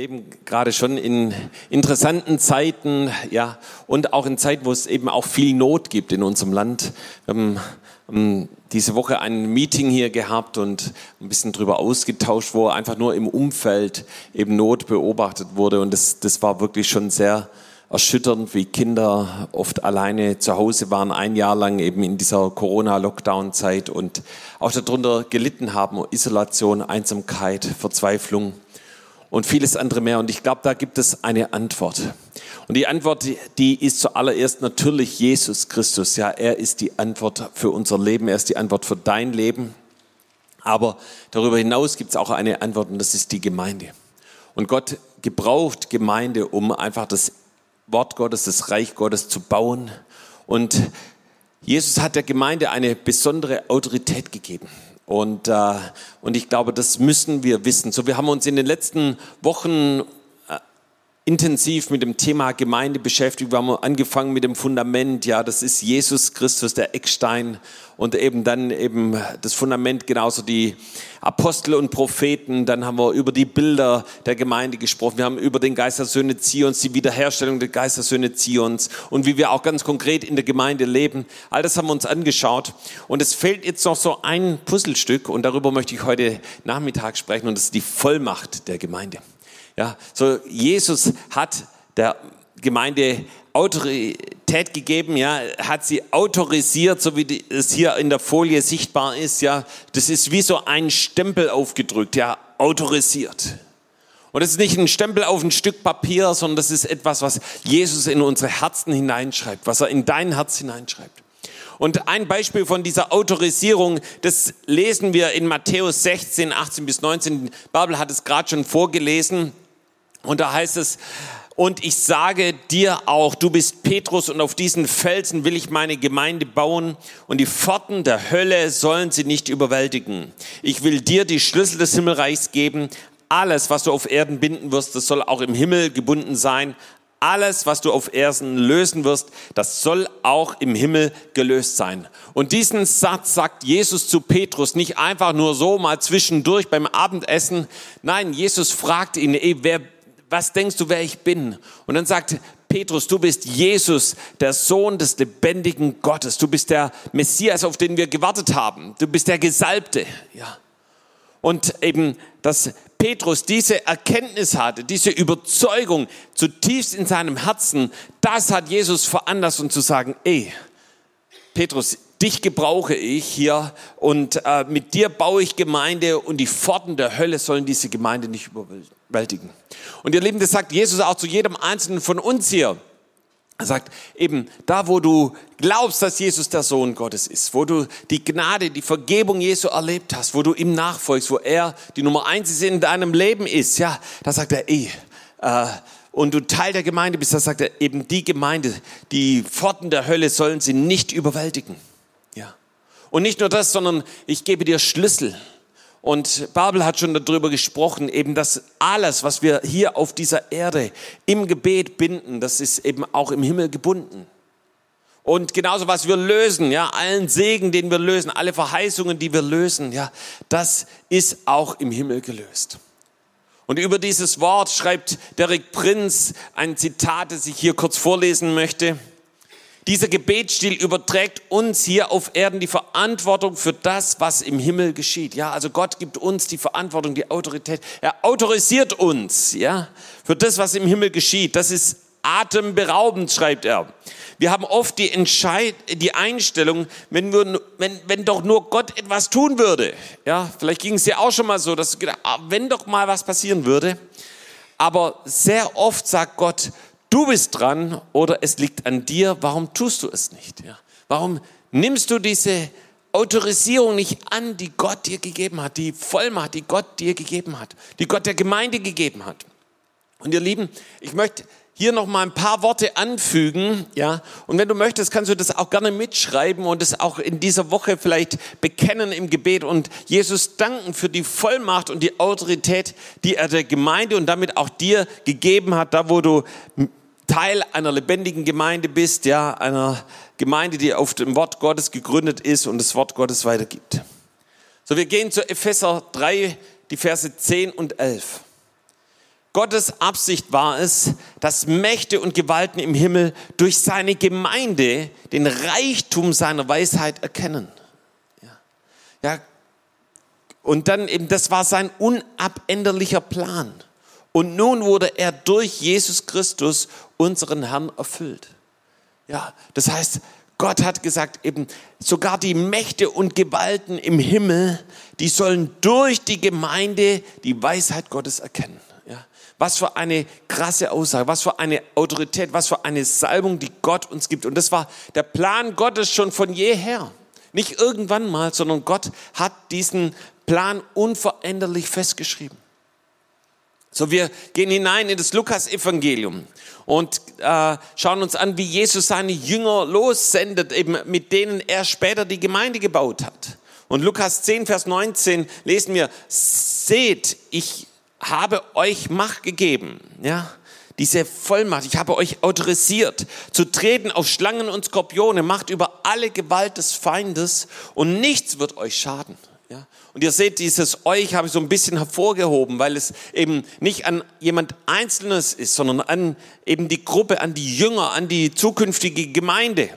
leben gerade schon in interessanten Zeiten, ja, und auch in Zeiten, wo es eben auch viel Not gibt in unserem Land. Wir haben ähm, diese Woche ein Meeting hier gehabt und ein bisschen drüber ausgetauscht, wo einfach nur im Umfeld eben Not beobachtet wurde. Und das, das war wirklich schon sehr erschütternd, wie Kinder oft alleine zu Hause waren, ein Jahr lang eben in dieser Corona-Lockdown-Zeit und auch darunter gelitten haben, Isolation, Einsamkeit, Verzweiflung und vieles andere mehr. Und ich glaube, da gibt es eine Antwort. Und die Antwort, die ist zuallererst natürlich Jesus Christus. Ja, er ist die Antwort für unser Leben. Er ist die Antwort für dein Leben. Aber darüber hinaus gibt es auch eine Antwort und das ist die Gemeinde. Und Gott gebraucht Gemeinde, um einfach das Wort Gottes, das Reich Gottes zu bauen. Und Jesus hat der Gemeinde eine besondere Autorität gegeben. Und, äh, und ich glaube, das müssen wir wissen. So, wir haben uns in den letzten Wochen intensiv mit dem Thema Gemeinde beschäftigt. Wir haben angefangen mit dem Fundament, ja, das ist Jesus Christus, der Eckstein und eben dann eben das Fundament, genauso die Apostel und Propheten. Dann haben wir über die Bilder der Gemeinde gesprochen. Wir haben über den Geistersöhne Zions, die Wiederherstellung der Geistersöhne Zions und wie wir auch ganz konkret in der Gemeinde leben. All das haben wir uns angeschaut. Und es fehlt jetzt noch so ein Puzzlestück und darüber möchte ich heute Nachmittag sprechen und das ist die Vollmacht der Gemeinde. Ja, so Jesus hat der Gemeinde Autorität gegeben, ja, hat sie autorisiert, so wie es hier in der Folie sichtbar ist, ja. Das ist wie so ein Stempel aufgedrückt, ja, autorisiert. Und das ist nicht ein Stempel auf ein Stück Papier, sondern das ist etwas, was Jesus in unsere Herzen hineinschreibt, was er in dein Herz hineinschreibt. Und ein Beispiel von dieser Autorisierung, das lesen wir in Matthäus 16, 18 bis 19. Babel hat es gerade schon vorgelesen. Und da heißt es, und ich sage dir auch, du bist Petrus und auf diesen Felsen will ich meine Gemeinde bauen und die Pforten der Hölle sollen sie nicht überwältigen. Ich will dir die Schlüssel des Himmelreichs geben. Alles, was du auf Erden binden wirst, das soll auch im Himmel gebunden sein alles, was du auf Erden lösen wirst, das soll auch im Himmel gelöst sein. Und diesen Satz sagt Jesus zu Petrus nicht einfach nur so mal zwischendurch beim Abendessen. Nein, Jesus fragt ihn, ey, wer, was denkst du, wer ich bin? Und dann sagt Petrus, du bist Jesus, der Sohn des lebendigen Gottes. Du bist der Messias, auf den wir gewartet haben. Du bist der Gesalbte, ja. Und eben, dass Petrus diese Erkenntnis hatte, diese Überzeugung zutiefst in seinem Herzen, das hat Jesus veranlasst, um zu sagen, ey, Petrus, dich gebrauche ich hier und äh, mit dir baue ich Gemeinde und die Pforten der Hölle sollen diese Gemeinde nicht überwältigen. Und ihr Lieben, das sagt Jesus auch zu jedem Einzelnen von uns hier. Er sagt eben, da wo du glaubst, dass Jesus der Sohn Gottes ist, wo du die Gnade, die Vergebung Jesu erlebt hast, wo du ihm nachfolgst, wo er die Nummer eins ist in deinem Leben ist, ja, da sagt er, eh, äh, und du Teil der Gemeinde bist, da sagt er eben, die Gemeinde, die Pforten der Hölle sollen sie nicht überwältigen. Ja. Und nicht nur das, sondern ich gebe dir Schlüssel und Babel hat schon darüber gesprochen, eben dass alles, was wir hier auf dieser Erde im Gebet binden, das ist eben auch im Himmel gebunden. Und genauso was wir lösen, ja, allen Segen, den wir lösen, alle Verheißungen, die wir lösen, ja, das ist auch im Himmel gelöst. Und über dieses Wort schreibt Derek Prinz ein Zitat, das ich hier kurz vorlesen möchte. Dieser Gebetsstil überträgt uns hier auf Erden die Verantwortung für das, was im Himmel geschieht. Ja, also Gott gibt uns die Verantwortung, die Autorität. Er autorisiert uns, ja, für das, was im Himmel geschieht. Das ist atemberaubend, schreibt er. Wir haben oft die, Entscheid die Einstellung, wenn, wir, wenn, wenn doch nur Gott etwas tun würde. Ja, vielleicht ging es dir auch schon mal so, dass ah, wenn doch mal was passieren würde. Aber sehr oft sagt Gott, du bist dran oder es liegt an dir, warum tust du es nicht? Ja? Warum nimmst du diese Autorisierung nicht an, die Gott dir gegeben hat, die Vollmacht, die Gott dir gegeben hat, die Gott der Gemeinde gegeben hat? Und ihr Lieben, ich möchte hier noch mal ein paar Worte anfügen, ja. Und wenn du möchtest, kannst du das auch gerne mitschreiben und es auch in dieser Woche vielleicht bekennen im Gebet und Jesus danken für die Vollmacht und die Autorität, die er der Gemeinde und damit auch dir gegeben hat, da wo du Teil einer lebendigen Gemeinde bist, ja, einer Gemeinde, die auf dem Wort Gottes gegründet ist und das Wort Gottes weitergibt. So, wir gehen zu Epheser 3, die Verse 10 und 11. Gottes Absicht war es, dass Mächte und Gewalten im Himmel durch seine Gemeinde den Reichtum seiner Weisheit erkennen. Ja, ja. Und dann eben, das war sein unabänderlicher Plan. Und nun wurde er durch Jesus Christus, unseren Herrn, erfüllt. Ja, das heißt, Gott hat gesagt, eben sogar die Mächte und Gewalten im Himmel, die sollen durch die Gemeinde die Weisheit Gottes erkennen. Ja, was für eine krasse Aussage, was für eine Autorität, was für eine Salbung, die Gott uns gibt. Und das war der Plan Gottes schon von jeher. Nicht irgendwann mal, sondern Gott hat diesen Plan unveränderlich festgeschrieben. So, wir gehen hinein in das Lukas-Evangelium und äh, schauen uns an, wie Jesus seine Jünger lossendet, eben mit denen er später die Gemeinde gebaut hat. Und Lukas 10, Vers 19 lesen wir, seht, ich habe euch Macht gegeben, ja, diese Vollmacht, ich habe euch autorisiert, zu treten auf Schlangen und Skorpione, Macht über alle Gewalt des Feindes und nichts wird euch schaden. Ja? Und ihr seht, dieses euch habe ich so ein bisschen hervorgehoben, weil es eben nicht an jemand Einzelnes ist, sondern an eben die Gruppe, an die Jünger, an die zukünftige Gemeinde.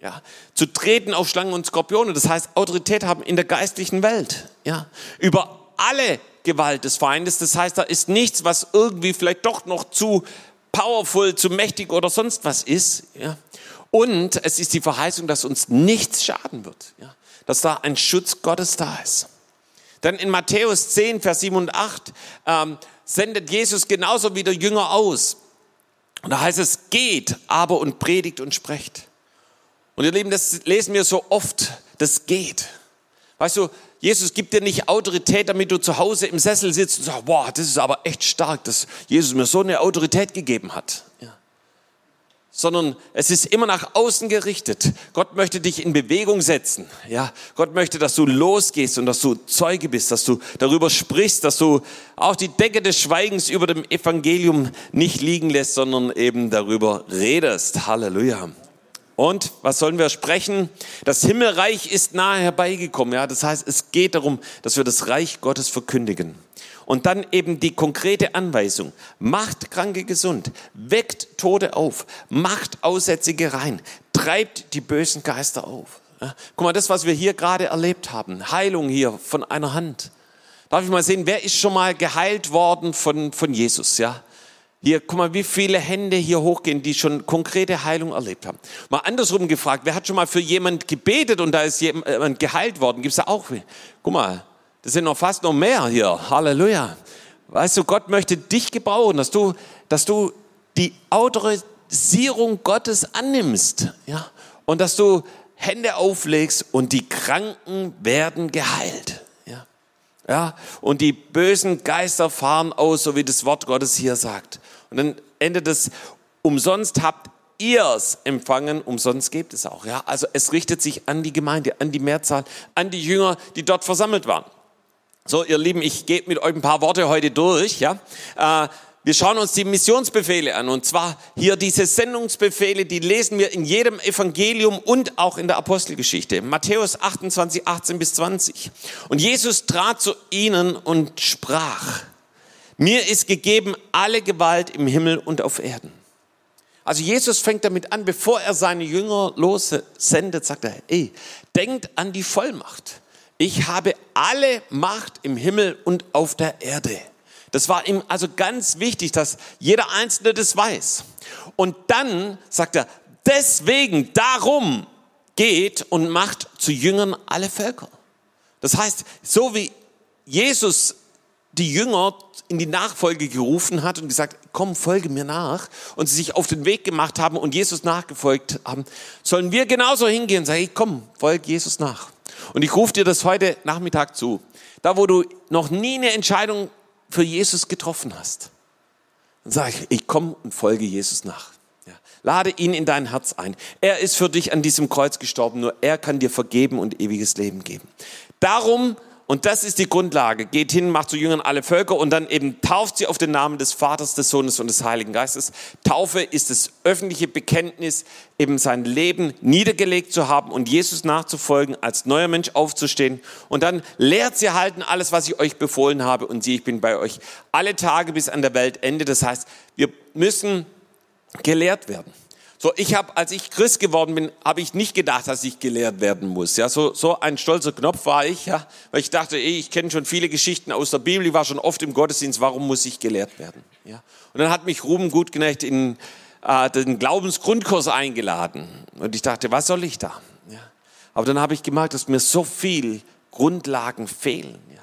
Ja, zu treten auf Schlangen und Skorpione, das heißt Autorität haben in der geistlichen Welt. Ja, über alle Gewalt des Feindes, das heißt, da ist nichts, was irgendwie vielleicht doch noch zu powerful, zu mächtig oder sonst was ist. Ja, und es ist die Verheißung, dass uns nichts schaden wird. Ja, dass da ein Schutz Gottes da ist. Denn in Matthäus 10, Vers 7 und 8 ähm, sendet Jesus genauso wie der Jünger aus. Und da heißt es, geht aber und predigt und sprecht. Und ihr Lieben, das lesen wir so oft, das geht. Weißt du, Jesus gibt dir nicht Autorität, damit du zu Hause im Sessel sitzt und sagst, boah, das ist aber echt stark, dass Jesus mir so eine Autorität gegeben hat. Ja sondern es ist immer nach außen gerichtet. Gott möchte dich in Bewegung setzen. Ja, Gott möchte, dass du losgehst und dass du Zeuge bist, dass du darüber sprichst, dass du auch die Decke des Schweigens über dem Evangelium nicht liegen lässt, sondern eben darüber redest. Halleluja. Und was sollen wir sprechen? Das Himmelreich ist nahe herbeigekommen. Ja, das heißt, es geht darum, dass wir das Reich Gottes verkündigen. Und dann eben die konkrete Anweisung. Macht Kranke gesund, weckt Tode auf, macht Aussätzige rein, treibt die bösen Geister auf. Guck mal, das, was wir hier gerade erlebt haben, Heilung hier von einer Hand. Darf ich mal sehen, wer ist schon mal geheilt worden von, von Jesus? Ja, hier, guck mal, wie viele Hände hier hochgehen, die schon konkrete Heilung erlebt haben. Mal andersrum gefragt, wer hat schon mal für jemand gebetet und da ist jemand geheilt worden? Gibt es da auch? Guck mal, das sind noch fast noch mehr hier. Halleluja. Weißt du, Gott möchte dich gebrauchen, dass du, dass du die Autorisierung Gottes annimmst, ja, und dass du Hände auflegst und die Kranken werden geheilt, ja, und die bösen Geister fahren aus, so wie das Wort Gottes hier sagt. Und dann endet es, umsonst habt ihr es empfangen, umsonst gebt es auch, ja. Also es richtet sich an die Gemeinde, an die Mehrzahl, an die Jünger, die dort versammelt waren. So, ihr Lieben, ich gehe mit euch ein paar Worte heute durch. Ja? Äh, wir schauen uns die Missionsbefehle an. Und zwar hier diese Sendungsbefehle, die lesen wir in jedem Evangelium und auch in der Apostelgeschichte. Matthäus 28, 18 bis 20. Und Jesus trat zu ihnen und sprach, mir ist gegeben alle Gewalt im Himmel und auf Erden. Also Jesus fängt damit an, bevor er seine Jünger lossendet, sagt er, ey, denkt an die Vollmacht ich habe alle Macht im Himmel und auf der Erde. Das war ihm also ganz wichtig, dass jeder Einzelne das weiß. Und dann sagt er, deswegen, darum geht und macht zu Jüngern alle Völker. Das heißt, so wie Jesus die Jünger in die Nachfolge gerufen hat und gesagt, komm, folge mir nach, und sie sich auf den Weg gemacht haben und Jesus nachgefolgt haben, sollen wir genauso hingehen und sagen, hey, komm, folg Jesus nach. Und ich rufe dir das heute Nachmittag zu. Da, wo du noch nie eine Entscheidung für Jesus getroffen hast, dann sage ich, ich komme und folge Jesus nach. Ja. Lade ihn in dein Herz ein. Er ist für dich an diesem Kreuz gestorben, nur er kann dir vergeben und ewiges Leben geben. Darum Und das ist die Grundlage. Geht hin, macht zu Jüngern alle Völker und dann eben tauft sie auf den Namen des Vaters, des Sohnes und des Heiligen Geistes. Taufe ist das öffentliche Bekenntnis, eben sein Leben niedergelegt zu haben und Jesus nachzufolgen, als neuer Mensch aufzustehen. Und dann lehrt sie halten alles, was ich euch befohlen habe. Und siehe, ich bin bei euch alle Tage bis an der Weltende. Das heißt, wir müssen gelehrt werden. So, ich habe, als ich Christ geworden bin, habe ich nicht gedacht, dass ich gelehrt werden muss. Ja, so, so ein stolzer Knopf war ich, ja, weil ich dachte, ey, ich kenne schon viele Geschichten aus der Bibel, ich war schon oft im Gottesdienst, warum muss ich gelehrt werden? Ja, und dann hat mich Ruben Gutknecht in äh, den Glaubensgrundkurs eingeladen und ich dachte, was soll ich da? Ja, aber dann habe ich gemerkt, dass mir so viel Grundlagen fehlen. Ja,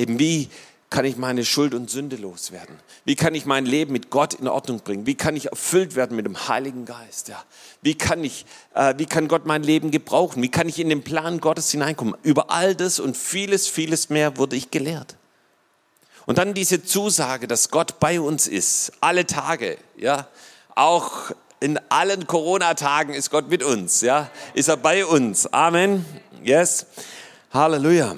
eben wie kann ich meine Schuld und Sünde loswerden? Wie kann ich mein Leben mit Gott in Ordnung bringen? Wie kann ich erfüllt werden mit dem Heiligen Geist? Ja. Wie kann ich, äh, wie kann Gott mein Leben gebrauchen? Wie kann ich in den Plan Gottes hineinkommen? Über all das und vieles, vieles mehr wurde ich gelehrt. Und dann diese Zusage, dass Gott bei uns ist, alle Tage, ja, auch in allen Corona-Tagen ist Gott mit uns, ja, ist er bei uns. Amen. Yes. Halleluja.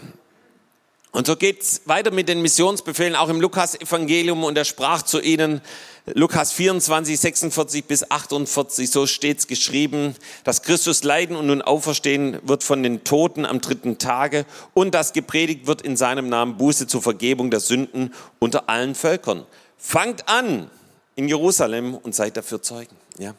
Und so geht's weiter mit den Missionsbefehlen, auch im Lukas-Evangelium. Und er sprach zu ihnen, Lukas 24, 46 bis 48, so steht's geschrieben, dass Christus leiden und nun auferstehen wird von den Toten am dritten Tage und dass gepredigt wird in seinem Namen Buße zur Vergebung der Sünden unter allen Völkern. Fangt an in Jerusalem und seid dafür Zeugen. Ja.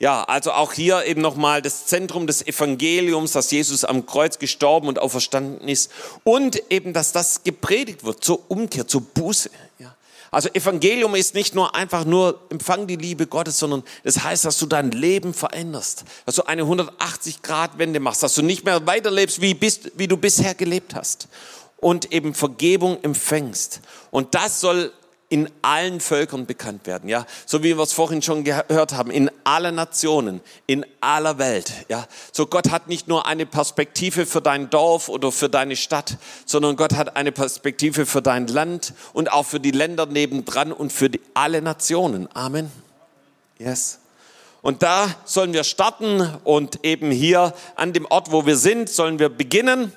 Ja, also auch hier eben nochmal das Zentrum des Evangeliums, dass Jesus am Kreuz gestorben und auferstanden ist und eben, dass das gepredigt wird zur Umkehr, zur Buße. Ja. Also Evangelium ist nicht nur einfach nur empfang die Liebe Gottes, sondern es das heißt, dass du dein Leben veränderst, dass du eine 180 Grad Wende machst, dass du nicht mehr weiterlebst, wie, bist, wie du bisher gelebt hast und eben Vergebung empfängst. Und das soll in allen Völkern bekannt werden, ja, so wie wir es vorhin schon gehört haben, in allen Nationen, in aller Welt, ja. So Gott hat nicht nur eine Perspektive für dein Dorf oder für deine Stadt, sondern Gott hat eine Perspektive für dein Land und auch für die Länder nebendran und für die, alle Nationen. Amen. Yes. Und da sollen wir starten und eben hier an dem Ort, wo wir sind, sollen wir beginnen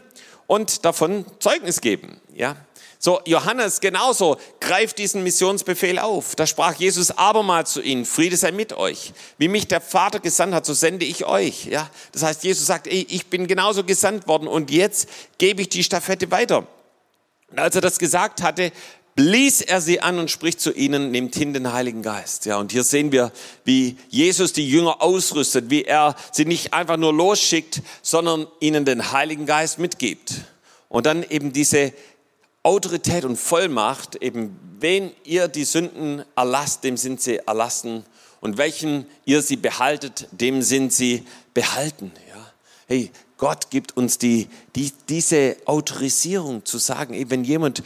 und davon Zeugnis geben, ja. So, Johannes genauso greift diesen Missionsbefehl auf. Da sprach Jesus abermals zu ihnen, Friede sei mit euch. Wie mich der Vater gesandt hat, so sende ich euch. Ja, das heißt, Jesus sagt, ey, ich bin genauso gesandt worden und jetzt gebe ich die Stafette weiter. Und als er das gesagt hatte, blies er sie an und spricht zu ihnen, nehmt hin den Heiligen Geist. Ja, und hier sehen wir, wie Jesus die Jünger ausrüstet, wie er sie nicht einfach nur losschickt, sondern ihnen den Heiligen Geist mitgibt. Und dann eben diese Autorität und Vollmacht, eben wen ihr die Sünden erlasst, dem sind sie erlassen und welchen ihr sie behaltet, dem sind sie behalten. Ja. Hey, Gott gibt uns die, die, diese Autorisierung zu sagen, ey, wenn jemand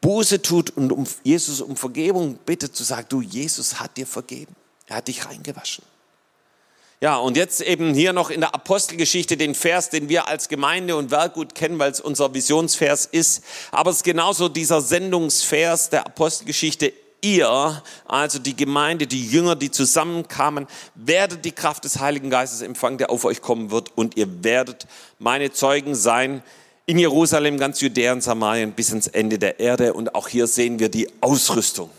Buße tut und um Jesus um Vergebung bittet, zu sagen, du, Jesus hat dir vergeben. Er hat dich reingewaschen. Ja, und jetzt eben hier noch in der Apostelgeschichte den Vers, den wir als Gemeinde und Werk gut kennen, weil es unser Visionsvers ist. Aber es ist genauso dieser Sendungsvers der Apostelgeschichte. Ihr, also die Gemeinde, die Jünger, die zusammenkamen, werdet die Kraft des Heiligen Geistes empfangen, der auf euch kommen wird. Und ihr werdet meine Zeugen sein in Jerusalem, ganz Judäa und Samarien bis ins Ende der Erde. Und auch hier sehen wir die Ausrüstung.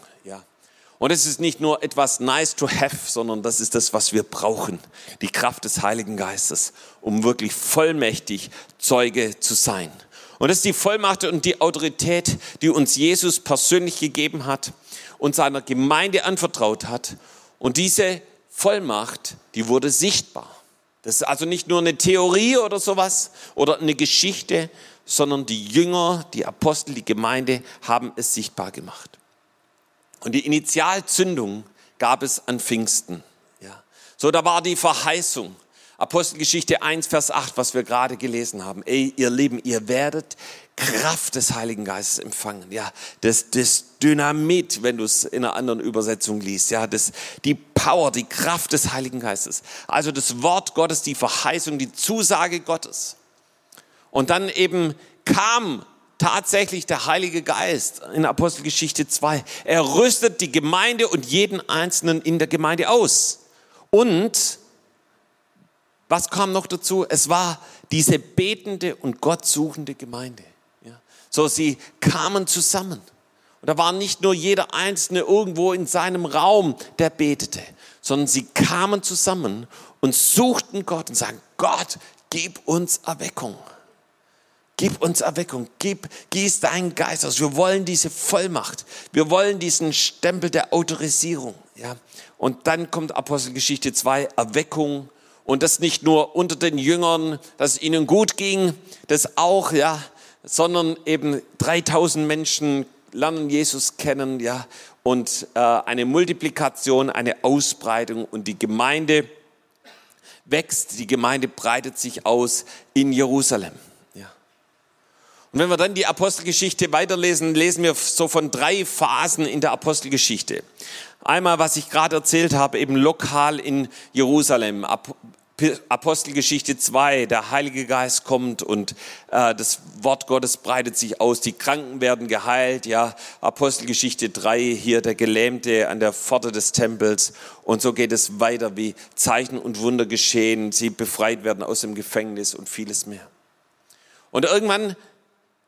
Und es ist nicht nur etwas nice to have, sondern das ist das, was wir brauchen. Die Kraft des Heiligen Geistes, um wirklich vollmächtig Zeuge zu sein. Und das ist die Vollmacht und die Autorität, die uns Jesus persönlich gegeben hat und seiner Gemeinde anvertraut hat. Und diese Vollmacht, die wurde sichtbar. Das ist also nicht nur eine Theorie oder sowas oder eine Geschichte, sondern die Jünger, die Apostel, die Gemeinde haben es sichtbar gemacht. Und die Initialzündung gab es an Pfingsten. Ja. So, da war die Verheißung. Apostelgeschichte 1, Vers 8, was wir gerade gelesen haben. Ey, ihr Lieben, ihr werdet Kraft des Heiligen Geistes empfangen. Ja, das, das Dynamit, wenn du es in einer anderen Übersetzung liest. Ja, das, die Power, die Kraft des Heiligen Geistes. Also das Wort Gottes, die Verheißung, die Zusage Gottes. Und dann eben kam tatsächlich der Heilige Geist in Apostelgeschichte 2. Er rüstet die Gemeinde und jeden Einzelnen in der Gemeinde aus. Und was kam noch dazu? Es war diese betende und Gott suchende Gemeinde. Ja. So, sie kamen zusammen. Und da war nicht nur jeder Einzelne irgendwo in seinem Raum, der betete, sondern sie kamen zusammen und suchten Gott und sagen, Gott, gib uns Erweckung. Gib uns Erweckung, gib, gieß deinen Geist aus. Wir wollen diese Vollmacht. Wir wollen diesen Stempel der Autorisierung. Ja. Und dann kommt Apostelgeschichte 2, Erweckung. Und das nicht nur unter den Jüngern, dass es ihnen gut ging, das auch, ja, sondern eben 3000 Menschen lernen Jesus kennen, ja, und äh, eine Multiplikation, eine Ausbreitung und die Gemeinde wächst, die Gemeinde breitet sich aus in Jerusalem. Und wenn wir dann die Apostelgeschichte weiterlesen, lesen wir so von drei Phasen in der Apostelgeschichte. Einmal, was ich gerade erzählt habe, eben lokal in Jerusalem. Apostelgeschichte 2, der Heilige Geist kommt und äh, das Wort Gottes breitet sich aus, die Kranken werden geheilt, ja, Apostelgeschichte 3, hier der Gelähmte an der Pforte des Tempels und so geht es weiter, wie Zeichen und Wunder geschehen, sie befreit werden aus dem Gefängnis und vieles mehr. Und irgendwann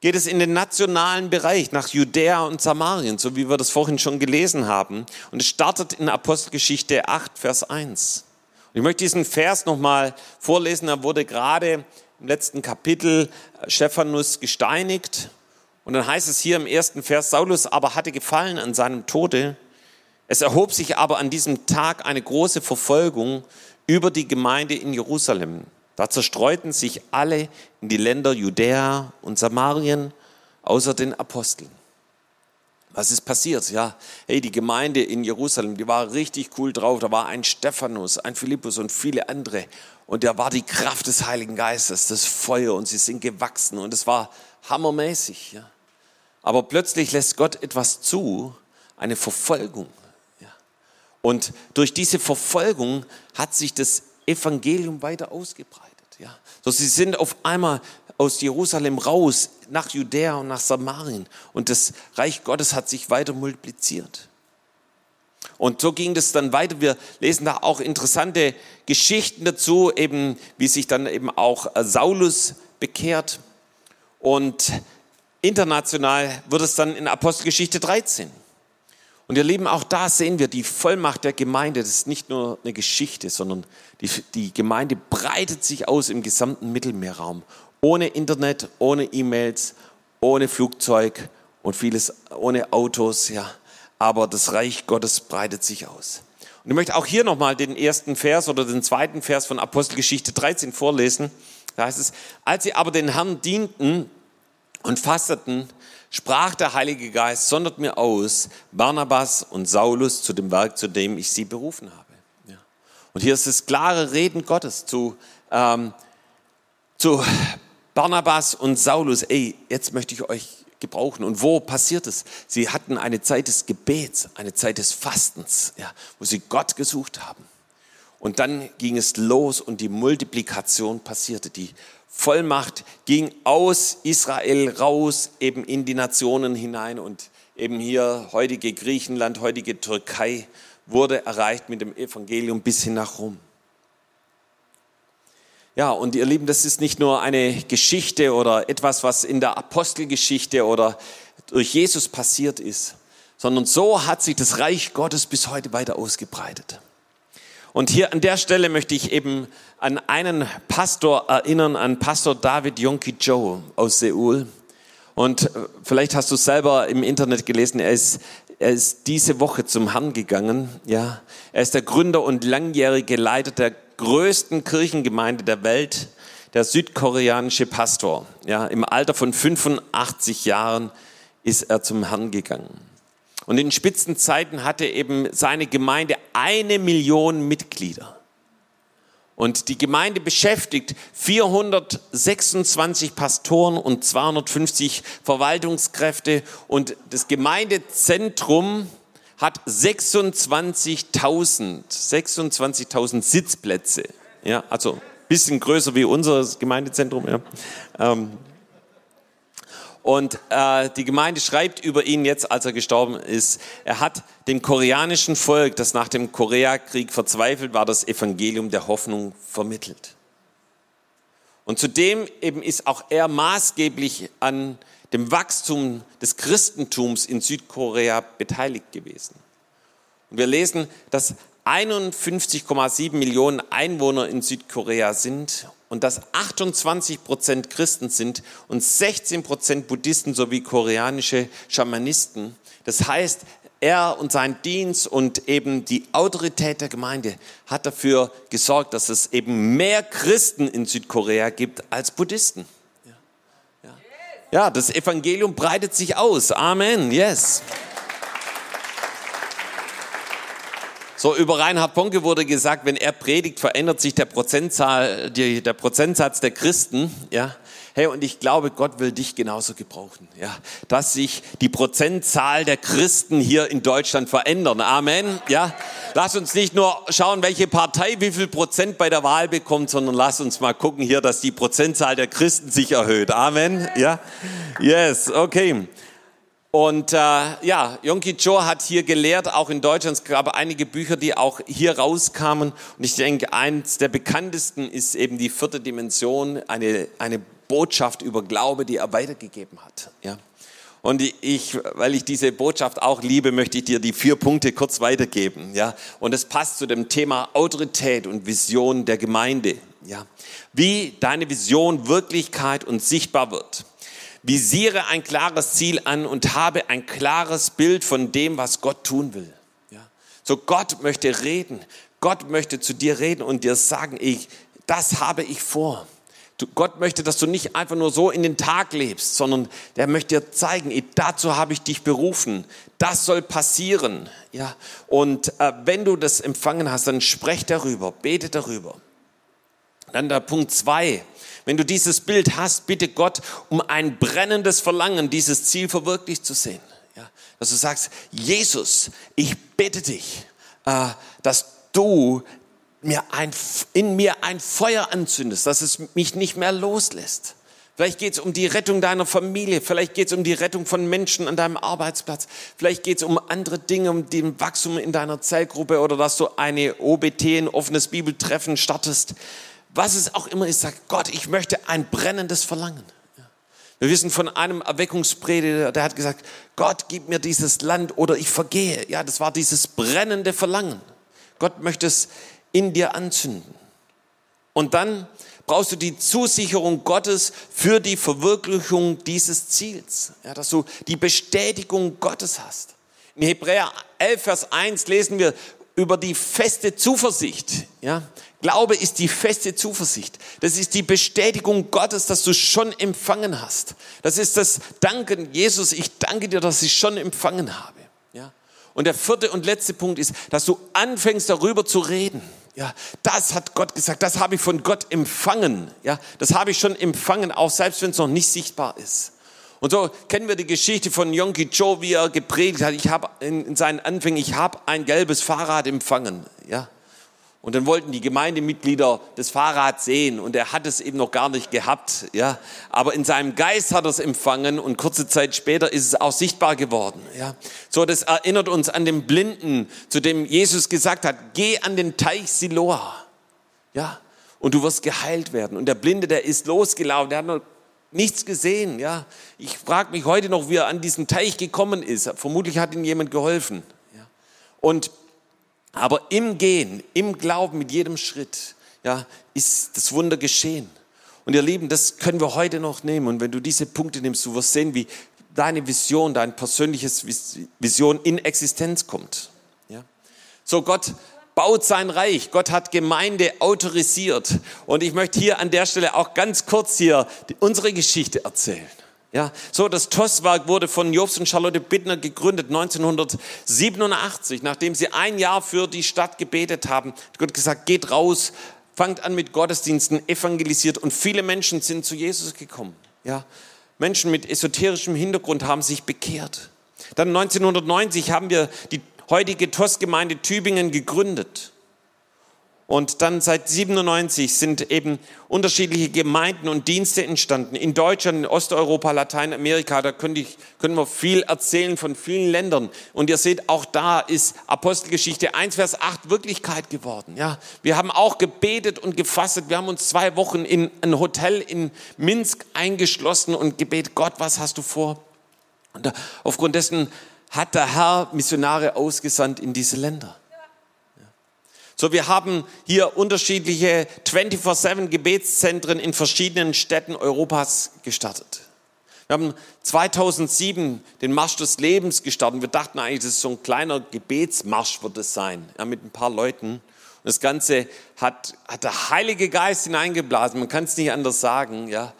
geht es in den nationalen Bereich nach Judäa und Samarien, so wie wir das vorhin schon gelesen haben. Und es startet in Apostelgeschichte 8, Vers 1. Und ich möchte diesen Vers nochmal vorlesen. Er wurde gerade im letzten Kapitel äh, Stephanus gesteinigt. Und dann heißt es hier im ersten Vers, Saulus aber hatte gefallen an seinem Tode. Es erhob sich aber an diesem Tag eine große Verfolgung über die Gemeinde in Jerusalem. Da zerstreuten sich alle in die Länder Judäa und Samarien, außer den Aposteln. Was ist passiert? Ja, hey, die Gemeinde in Jerusalem, die war richtig cool drauf. Da war ein Stephanus, ein Philippus und viele andere. Und da war die Kraft des Heiligen Geistes, das Feuer und sie sind gewachsen und es war hammermäßig. Ja. Aber plötzlich lässt Gott etwas zu, eine Verfolgung. Ja. Und durch diese Verfolgung hat sich das Evangelium weiter ausgebreitet. Ja. So, sie sind auf einmal aus Jerusalem raus nach Judäa und nach Samarien und das Reich Gottes hat sich weiter multipliziert. Und so ging das dann weiter. Wir lesen da auch interessante Geschichten dazu, eben wie sich dann eben auch äh, Saulus bekehrt. Und international wird es dann in Apostelgeschichte 13. Und ihr Lieben, auch da sehen wir die Vollmacht der Gemeinde. Das ist nicht nur eine Geschichte, sondern die, die Gemeinde breitet sich aus im gesamten Mittelmeerraum. Ohne Internet, ohne E-Mails, ohne Flugzeug und vieles, ohne Autos, ja. Aber das Reich Gottes breitet sich aus. Und ich möchte auch hier nochmal den ersten Vers oder den zweiten Vers von Apostelgeschichte 13 vorlesen. Da heißt es, als sie aber den Herrn dienten und fasteten, sprach der Heilige Geist, sondert mir aus Barnabas und Saulus zu dem Werk, zu dem ich sie berufen habe. Ja. Und hier ist das klare Reden Gottes zu, ähm, zu Barnabas und Saulus. Ey, jetzt möchte ich euch gebrauchen. Und wo passiert es? Sie hatten eine Zeit des Gebets, eine Zeit des Fastens, ja, wo sie Gott gesucht haben. Und dann ging es los und die Multiplikation passierte. Die Vollmacht ging aus Israel raus, eben in die Nationen hinein und eben hier heutige Griechenland, heutige Türkei wurde erreicht mit dem Evangelium bis hin nach Rom. Ja, und ihr Lieben, das ist nicht nur eine Geschichte oder etwas, was in der Apostelgeschichte oder durch Jesus passiert ist, sondern so hat sich das Reich Gottes bis heute weiter ausgebreitet. Und hier an der Stelle möchte ich eben an einen Pastor erinnern, an Pastor David Yonki Joe aus Seoul. Und äh, vielleicht hast du selber im Internet gelesen, er ist, er ist diese Woche zum Herrn gegangen. Ja, er ist der Gründer und langjährige Leiter der größten Kirchengemeinde der Welt, der südkoreanische Pastor. Ja, im Alter von 85 Jahren ist er zum Herrn gegangen. Und in Spitzenzeiten hatte eben seine Gemeinde eine Million Mitglieder. Und die Gemeinde beschäftigt 426 Pastoren und 250 Verwaltungskräfte. Und das Gemeindezentrum hat 26.000 26.000 Sitzplätze. Ja, also bisschen größer wie unser Gemeindezentrum. Ja. Ähm, und äh, die Gemeinde schreibt über ihn jetzt, als er gestorben ist, er hat dem koreanischen Volk, das nach dem Koreakrieg verzweifelt war, das Evangelium der Hoffnung vermittelt. Und zudem eben ist auch er maßgeblich an dem Wachstum des Christentums in Südkorea beteiligt gewesen. Und wir lesen, dass 51,7 Millionen Einwohner in Südkorea sind und dass 28 Prozent Christen sind und 16 Prozent Buddhisten sowie koreanische Schamanisten. Das heißt, er und sein Dienst und eben die Autorität der Gemeinde hat dafür gesorgt, dass es eben mehr Christen in Südkorea gibt als Buddhisten. Ja, ja. ja das Evangelium breitet sich aus. Amen. Yes. So, über Reinhard Bonke wurde gesagt, wenn er predigt, verändert sich der, Prozentzahl, die, der Prozentsatz der Christen. Ja, Hey, und ich glaube, Gott will dich genauso gebrauchen, ja, dass sich die Prozentzahl der Christen hier in Deutschland verändern. Amen. Ja, lass uns nicht nur schauen, welche Partei wie viel Prozent bei der Wahl bekommt, sondern lass uns mal gucken hier, dass die Prozentzahl der Christen sich erhöht. Amen. Ja, yes, okay. Und äh, ja, Yonki Cho hat hier gelehrt, auch in Deutschland. Es gab einige Bücher, die auch hier rauskamen. Und ich denke, eins der bekanntesten ist eben die vierte Dimension, eine, eine Botschaft über Glaube, die er weitergegeben hat. Ja. Und ich, weil ich diese Botschaft auch liebe, möchte ich dir die vier Punkte kurz weitergeben. Ja. Und es passt zu dem Thema Autorität und Vision der Gemeinde. Ja. Wie deine Vision Wirklichkeit und sichtbar wird. Visiere ein klares Ziel an und habe ein klares Bild von dem, was Gott tun will. Ja. So Gott möchte reden. Gott möchte zu dir reden und dir sagen, ich, das habe ich vor. Gott möchte, dass du nicht einfach nur so in den Tag lebst, sondern der möchte dir zeigen, dazu habe ich dich berufen. Das soll passieren. Ja. Und äh, wenn du das empfangen hast, dann sprech darüber, bete darüber. Dann der Punkt zwei. Wenn du dieses Bild hast, bitte Gott um ein brennendes Verlangen, dieses Ziel verwirklicht zu sehen. Ja. Dass du sagst, Jesus, ich bitte dich, äh, dass du mir ein, in mir ein Feuer anzündest, dass es mich nicht mehr loslässt. Vielleicht geht es um die Rettung deiner Familie, vielleicht geht es um die Rettung von Menschen an deinem Arbeitsplatz, vielleicht geht es um andere Dinge, um den Wachstum in deiner Zellgruppe oder dass du eine OBT, ein offenes Bibeltreffen startest. Was es auch immer ist, sag Gott, ich möchte ein brennendes Verlangen. Wir wissen von einem Erweckungsprediger, der hat gesagt, Gott, gib mir dieses Land oder ich vergehe. Ja, das war dieses brennende Verlangen. Gott möchte es in dir anzünden. Und dann brauchst du die Zusicherung Gottes für die Verwirklichung dieses Ziels, ja, dass du die Bestätigung Gottes hast. In Hebräer 11, Vers 1 lesen wir über die feste Zuversicht. Ja? Glaube ist die feste Zuversicht. Das ist die Bestätigung Gottes, dass du schon empfangen hast. Das ist das Danken, Jesus, ich danke dir, dass ich schon empfangen habe. Ja? Und der vierte und letzte Punkt ist, dass du anfängst darüber zu reden. Ja, das hat Gott gesagt, das habe ich von Gott empfangen. Ja, das habe ich schon empfangen, auch selbst wenn es noch nicht sichtbar ist. Und so kennen wir die Geschichte von Yonki Cho, wie er gepredigt hat. Ich habe in, in seinen Anfängen, ich habe ein gelbes Fahrrad empfangen. Ja, und dann wollten die Gemeindemitglieder das Fahrrad sehen und er hat es eben noch gar nicht gehabt, ja. Aber in seinem Geist hat er es empfangen und kurze Zeit später ist es auch sichtbar geworden, ja. So, das erinnert uns an den Blinden, zu dem Jesus gesagt hat, geh an den Teich Siloa, ja. Und du wirst geheilt werden. Und der Blinde, der ist losgelaufen, der hat noch nichts gesehen, ja. Ich frage mich heute noch, wie er an diesen Teich gekommen ist. Vermutlich hat ihm jemand geholfen, ja. Und aber im Gehen, im Glauben, mit jedem Schritt, ja, ist das Wunder geschehen. Und ihr Lieben, das können wir heute noch nehmen. Und wenn du diese Punkte nimmst, du wirst sehen, wie deine Vision, dein persönliches Vision in Existenz kommt. Ja? So, Gott baut sein Reich. Gott hat Gemeinde autorisiert. Und ich möchte hier an der Stelle auch ganz kurz hier unsere Geschichte erzählen. Ja, so das TOS-Werk wurde von Jobs und Charlotte Bittner gegründet 1987, nachdem sie ein Jahr für die Stadt gebetet haben. Gott gesagt, geht raus, fangt an mit Gottesdiensten, evangelisiert und viele Menschen sind zu Jesus gekommen. Ja, Menschen mit esoterischem Hintergrund haben sich bekehrt. Dann 1990 haben wir die heutige TOS-Gemeinde Tübingen gegründet. Und dann seit 97 sind eben unterschiedliche Gemeinden und Dienste entstanden. In Deutschland, in Osteuropa, Lateinamerika, da könnte ich, können wir viel erzählen von vielen Ländern. Und ihr seht, auch da ist Apostelgeschichte 1, Vers 8 Wirklichkeit geworden. Ja, wir haben auch gebetet und gefastet. Wir haben uns zwei Wochen in ein Hotel in Minsk eingeschlossen und gebetet, Gott, was hast du vor? Und aufgrund dessen hat der Herr Missionare ausgesandt in diese Länder. So, wir haben hier unterschiedliche 24-7 Gebetszentren in verschiedenen Städten Europas gestartet. Wir haben 2007 den Marsch des Lebens gestartet. Wir dachten eigentlich, das ist so ein kleiner Gebetsmarsch wird es sein, ja, mit ein paar Leuten. Und das Ganze hat, hat der Heilige Geist hineingeblasen. Man kann es nicht anders sagen, ja.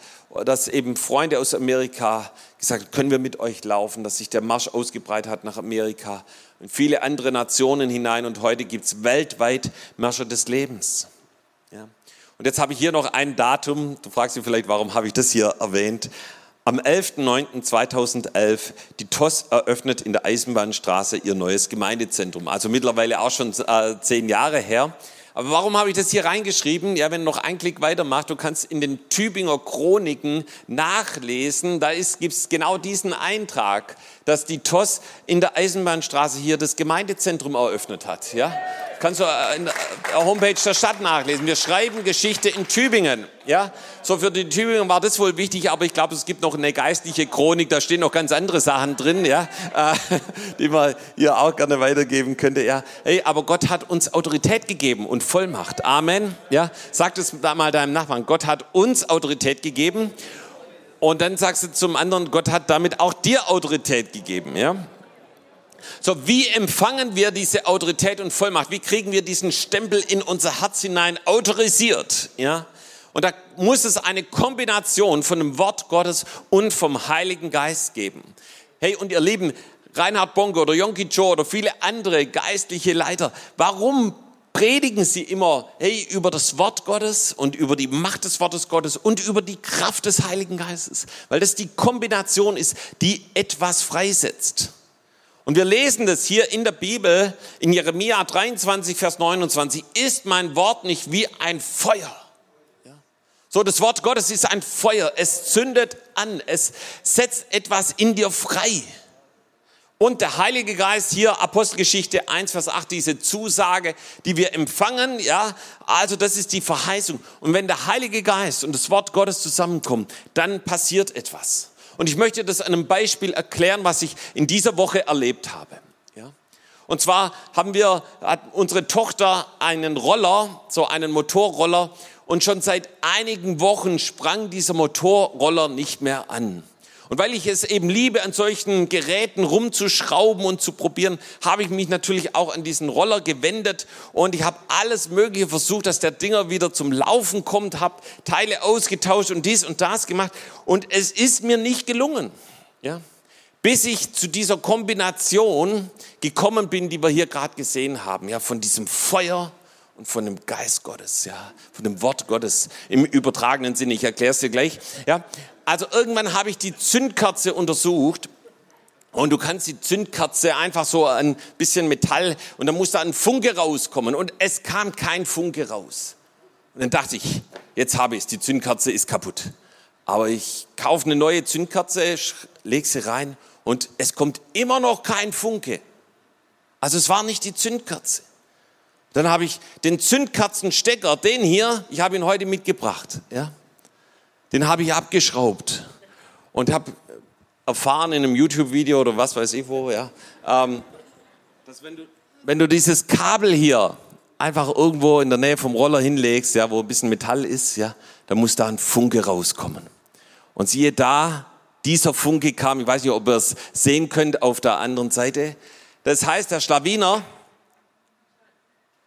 Dass eben Freunde aus Amerika gesagt haben, können wir mit euch laufen, dass sich der Marsch ausgebreitet hat nach Amerika in viele andere Nationen hinein und heute gibt es weltweit Märsche des Lebens. Ja. Und jetzt habe ich hier noch ein Datum, du fragst dich vielleicht, warum habe ich das hier erwähnt. Am 11.09.2011, die TOS eröffnet in der Eisenbahnstraße ihr neues Gemeindezentrum. Also mittlerweile auch schon äh, zehn Jahre her. Aber warum habe ich das hier reingeschrieben? Ja, wenn du noch einen Klick weiter machst, du kannst in den Tübinger Chroniken nachlesen, da gibt es genau diesen Eintrag, dass die TOS in der Eisenbahnstraße hier das Gemeindezentrum eröffnet hat. Ja? Kannst du äh, in der Homepage der Stadt nachlesen. Wir schreiben Geschichte in Tübingen. Ja, so für die Tübingen war das wohl wichtig, aber ich glaube, es gibt noch eine geistliche Chronik, da stehen noch ganz andere Sachen drin, ja, äh, die man hier auch gerne weitergeben könnte. Ja, hey, aber Gott hat uns Autorität gegeben und Vollmacht. Amen. Ja, sag es mal deinem Nachbarn. Gott hat uns Autorität gegeben. Und dann sagst du zum anderen, Gott hat damit auch dir Autorität gegeben, ja. So, wie empfangen wir diese Autorität und Vollmacht? Wie kriegen wir diesen Stempel in unser Herz hinein autorisiert? Ja? Und da muss es eine Kombination von dem Wort Gottes und vom Heiligen Geist geben. Hey, und ihr Lieben, Reinhard Bonke oder Yonki Joe oder viele andere geistliche Leiter, warum predigen sie immer, hey, über das Wort Gottes und über die Macht des Wortes Gottes und über die Kraft des Heiligen Geistes? Weil das die Kombination ist, die etwas freisetzt. Und wir lesen das hier in der Bibel, in Jeremia 23, Vers 29, ist mein Wort nicht wie ein Feuer. So, das Wort Gottes ist ein Feuer. Es zündet an. Es setzt etwas in dir frei. Und der Heilige Geist hier, Apostelgeschichte 1, Vers 8, diese Zusage, die wir empfangen, ja, also das ist die Verheißung. Und wenn der Heilige Geist und das Wort Gottes zusammenkommen, dann passiert etwas. Und ich möchte das an einem Beispiel erklären, was ich in dieser Woche erlebt habe. Ja? Und zwar haben wir, hat unsere Tochter einen Roller, so einen Motorroller, und schon seit einigen Wochen sprang dieser Motorroller nicht mehr an. Und weil ich es eben liebe, an solchen Geräten rumzuschrauben und zu probieren, habe ich mich natürlich auch an diesen Roller gewendet und ich habe alles Mögliche versucht, dass der Dinger wieder zum Laufen kommt, habe Teile ausgetauscht und dies und das gemacht und es ist mir nicht gelungen. Ja? Bis ich zu dieser Kombination gekommen bin, die wir hier gerade gesehen haben, ja, von diesem Feuer und von dem Geist Gottes, ja, von dem Wort Gottes im übertragenen Sinne. Ich erkläre es dir gleich. Ja, also irgendwann habe ich die Zündkerze untersucht und du kannst die Zündkerze einfach so ein bisschen Metall und dann muss da ein Funke rauskommen und es kam kein Funke raus. Und dann dachte ich, jetzt habe ich es, die Zündkerze ist kaputt. Aber ich kaufe eine neue Zündkerze, lege sie rein und es kommt immer noch kein Funke. Also es war nicht die Zündkerze. Dann habe ich den Zündkerzenstecker, den hier, ich habe ihn heute mitgebracht. Ja? den habe ich abgeschraubt und habe erfahren in einem YouTube-Video oder was weiß ich wo, ja, ähm, dass wenn du, wenn du dieses Kabel hier einfach irgendwo in der Nähe vom Roller hinlegst, ja, wo ein bisschen Metall ist, ja, dann muss da ein Funke rauskommen. Und siehe da, dieser Funke kam, ich weiß nicht, ob ihr es sehen könnt auf der anderen Seite. Das heißt, der Schlawiner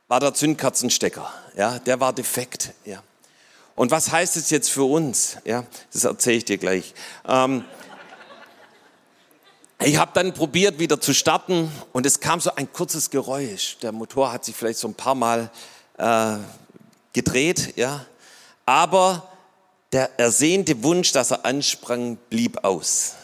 war der Zündkerzenstecker, ja, der war defekt, ja. Und was heißt es jetzt für uns? Ja, das erzähle ich dir gleich. Ähm, ich habe dann probiert, wieder zu starten und es kam so ein kurzes Geräusch. Der Motor hat sich vielleicht so ein paar Mal äh, gedreht, ja. Aber der ersehnte Wunsch, dass er ansprang, blieb aus.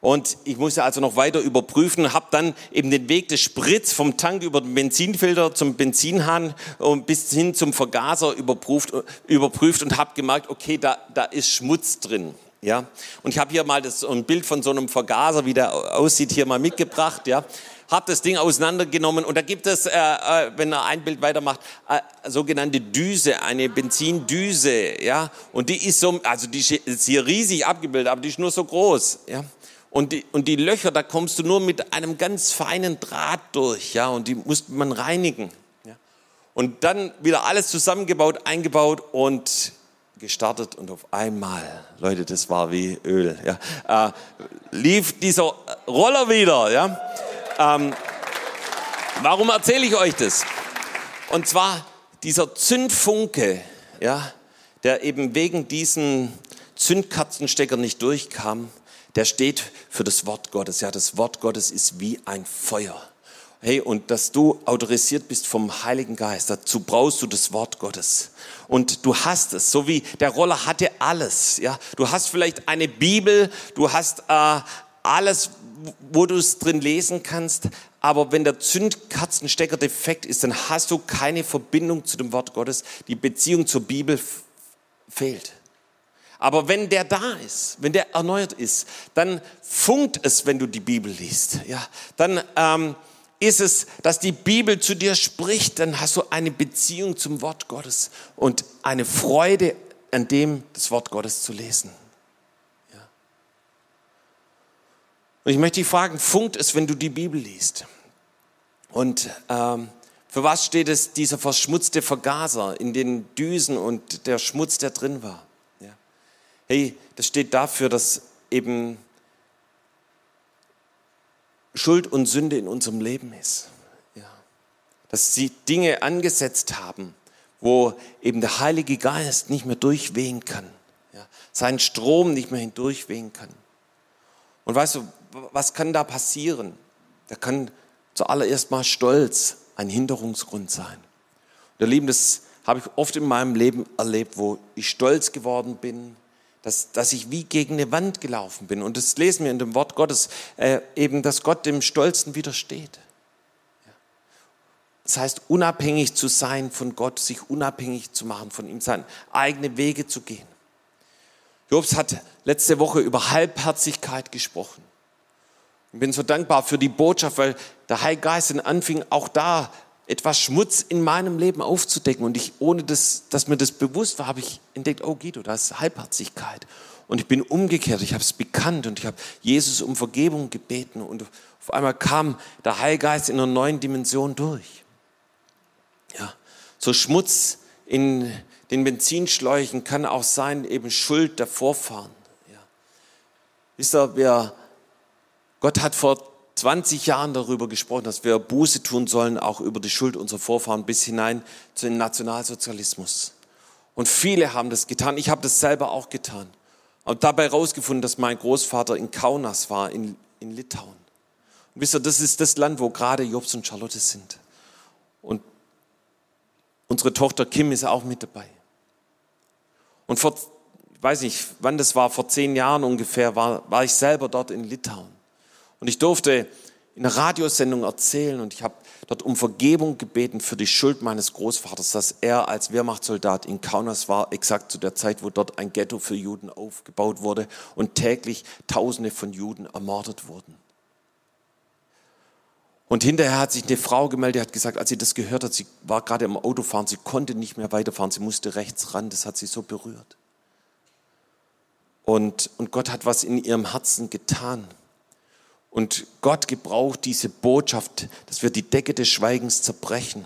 Und ich musste also noch weiter überprüfen, habe dann eben den Weg des Spritz vom Tank über den Benzinfilter zum Benzinhahn und bis hin zum Vergaser überprüft, überprüft und habe gemerkt, okay, da, da ist Schmutz drin. Ja, und ich habe hier mal das, ein Bild von so einem Vergaser, wie der aussieht, hier mal mitgebracht. Ja, habe das Ding auseinandergenommen und da gibt es, äh, äh, wenn er ein Bild weitermacht, äh, sogenannte Düse, eine Benzindüse, ja, und die ist so, also die ist hier riesig abgebildet, aber die ist nur so groß, ja. Und die, und die Löcher, da kommst du nur mit einem ganz feinen Draht durch, ja, und die muss man reinigen. Ja. Und dann wieder alles zusammengebaut, eingebaut und gestartet und auf einmal, Leute, das war wie Öl, ja, äh, lief dieser Roller wieder, ja. Ähm, warum erzähle ich euch das? Und zwar dieser Zündfunke, ja, der eben wegen diesen Zündkatzenstecker nicht durchkam, der steht für das Wort Gottes. Ja, das Wort Gottes ist wie ein Feuer. Hey, und dass du autorisiert bist vom Heiligen Geist, dazu brauchst du das Wort Gottes. Und du hast es, so wie der Roller hatte alles. Ja, du hast vielleicht eine Bibel, du hast äh, alles, wo du es drin lesen kannst. Aber wenn der Zündkatzenstecker defekt ist, dann hast du keine Verbindung zu dem Wort Gottes. Die Beziehung zur Bibel fehlt. Aber wenn der da ist, wenn der erneuert ist, dann funkt es, wenn du die Bibel liest. Ja, dann ähm, ist es, dass die Bibel zu dir spricht. Dann hast du eine Beziehung zum Wort Gottes und eine Freude an dem, das Wort Gottes zu lesen. Und ich möchte dich fragen, funkt es, wenn du die Bibel liest? Und ähm, für was steht es, dieser verschmutzte Vergaser in den Düsen und der Schmutz, der drin war? Hey, das steht dafür, dass eben Schuld und Sünde in unserem Leben ist. Ja. Dass sie Dinge angesetzt haben, wo eben der Heilige Geist nicht mehr durchwehen kann. Ja. Sein Strom nicht mehr hindurchwehen kann. Und weißt du, was kann da passieren? Da kann zuallererst mal Stolz ein Hinderungsgrund sein. Und ihr Lieben, das habe ich oft in meinem Leben erlebt, wo ich stolz geworden bin, dass, dass ich wie gegen eine Wand gelaufen bin. Und das lesen wir in dem Wort Gottes, äh, eben, dass Gott dem Stolzen widersteht. Das heißt, unabhängig zu sein von Gott, sich unabhängig zu machen von ihm, seine eigene Wege zu gehen. Jobs hat letzte Woche über Halbherzigkeit gesprochen. Ich bin so dankbar für die Botschaft, weil der Heilige Geist anfing, auch da etwas Schmutz in meinem Leben aufzudecken. Und ich, ohne das, dass mir das bewusst war, habe ich entdeckt, oh Guido, da ist Halbherzigkeit. Und ich bin umgekehrt, ich habe es bekannt und ich habe Jesus um Vergebung gebeten. Und auf einmal kam der Heilige Geist in einer neuen Dimension durch. Ja, so Schmutz in den Benzinschläuchen kann auch sein, eben Schuld der Vorfahren. Ja. Wisst ihr, wer Gott hat vor 20 Jahren darüber gesprochen, dass wir Buße tun sollen, auch über die Schuld unserer Vorfahren bis hinein zu den Nationalsozialismus. Und viele haben das getan. Ich habe das selber auch getan. Und dabei herausgefunden, dass mein Großvater in Kaunas war, in, in Litauen. Und wisst ihr, das ist das Land, wo gerade Jobs und Charlotte sind. Und unsere Tochter Kim ist auch mit dabei. Und vor, ich weiß nicht, wann das war, vor zehn Jahren ungefähr, war, war ich selber dort in Litauen. Und ich durfte in einer Radiosendung erzählen und ich habe dort um Vergebung gebeten für die Schuld meines Großvaters, dass er als Wehrmachtssoldat in Kaunas war, exakt zu der Zeit, wo dort ein Ghetto für Juden aufgebaut wurde und täglich Tausende von Juden ermordet wurden. Und hinterher hat sich eine Frau gemeldet, die hat gesagt, als sie das gehört hat, sie war gerade im Autofahren, sie konnte nicht mehr weiterfahren, sie musste rechts ran, das hat sie so berührt. Und, und Gott hat was in ihrem Herzen getan. Und Gott gebraucht diese Botschaft, dass wir die Decke des Schweigens zerbrechen.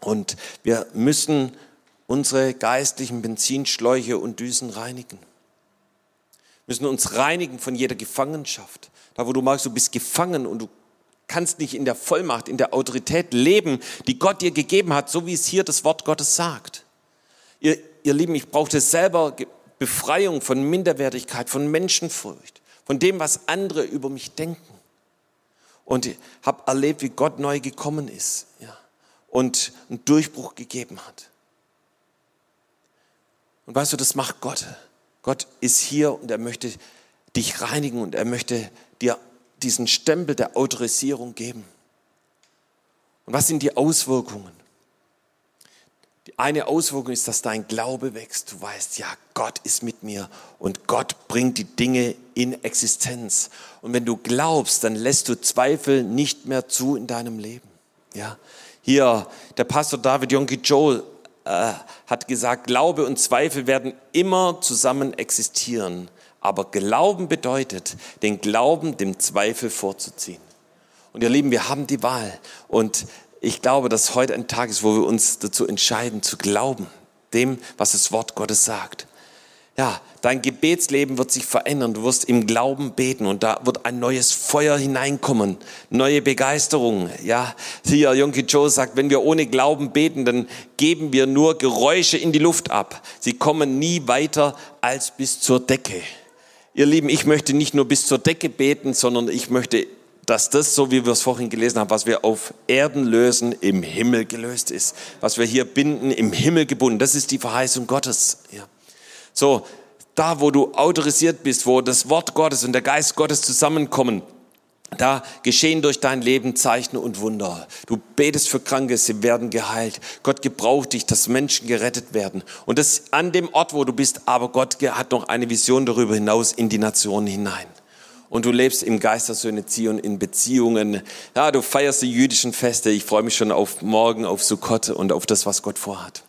Und wir müssen unsere geistlichen Benzinschläuche und Düsen reinigen. Wir müssen uns reinigen von jeder Gefangenschaft. Da, wo du magst, du bist gefangen und du kannst nicht in der Vollmacht, in der Autorität leben, die Gott dir gegeben hat, so wie es hier das Wort Gottes sagt. Ihr, ihr Lieben, ich brauchte selber Befreiung von Minderwertigkeit, von Menschenfurcht von dem, was andere über mich denken. Und habe erlebt, wie Gott neu gekommen ist ja, und einen Durchbruch gegeben hat. Und weißt du, das macht Gott. Gott ist hier und er möchte dich reinigen und er möchte dir diesen Stempel der Autorisierung geben. Und was sind die Auswirkungen? Die eine Auswirkung ist, dass dein Glaube wächst. Du weißt, ja, Gott ist mit mir und Gott bringt die Dinge in Existenz. Und wenn du glaubst, dann lässt du Zweifel nicht mehr zu in deinem Leben. Ja, hier der Pastor David Yonki Joel äh, hat gesagt, Glaube und Zweifel werden immer zusammen existieren. Aber Glauben bedeutet, den Glauben dem Zweifel vorzuziehen. Und ihr Lieben, wir haben die Wahl. Und ich glaube, dass heute ein Tag ist, wo wir uns dazu entscheiden, zu glauben, dem, was das Wort Gottes sagt. Ja, dein Gebetsleben wird sich verändern. Du wirst im Glauben beten und da wird ein neues Feuer hineinkommen, neue Begeisterung. Ja, hier Yonki Joe sagt, wenn wir ohne Glauben beten, dann geben wir nur Geräusche in die Luft ab. Sie kommen nie weiter als bis zur Decke. Ihr Lieben, ich möchte nicht nur bis zur Decke beten, sondern ich möchte dass das, so wie wir es vorhin gelesen haben, was wir auf Erden lösen, im Himmel gelöst ist. Was wir hier binden, im Himmel gebunden. Das ist die Verheißung Gottes. Ja. So, da wo du autorisiert bist, wo das Wort Gottes und der Geist Gottes zusammenkommen, da geschehen durch dein Leben Zeichen und Wunder. Du betest für Kranke, sie werden geheilt. Gott gebraucht dich, dass Menschen gerettet werden. Und das an dem Ort, wo du bist, aber Gott hat noch eine Vision darüber hinaus in die Nationen hinein und du lebst im Geistersöhne Zion in Beziehungen. Ja, du feierst die jüdischen Feste. Ich freue mich schon auf morgen, auf Sukkot und auf das, was Gott vorhat.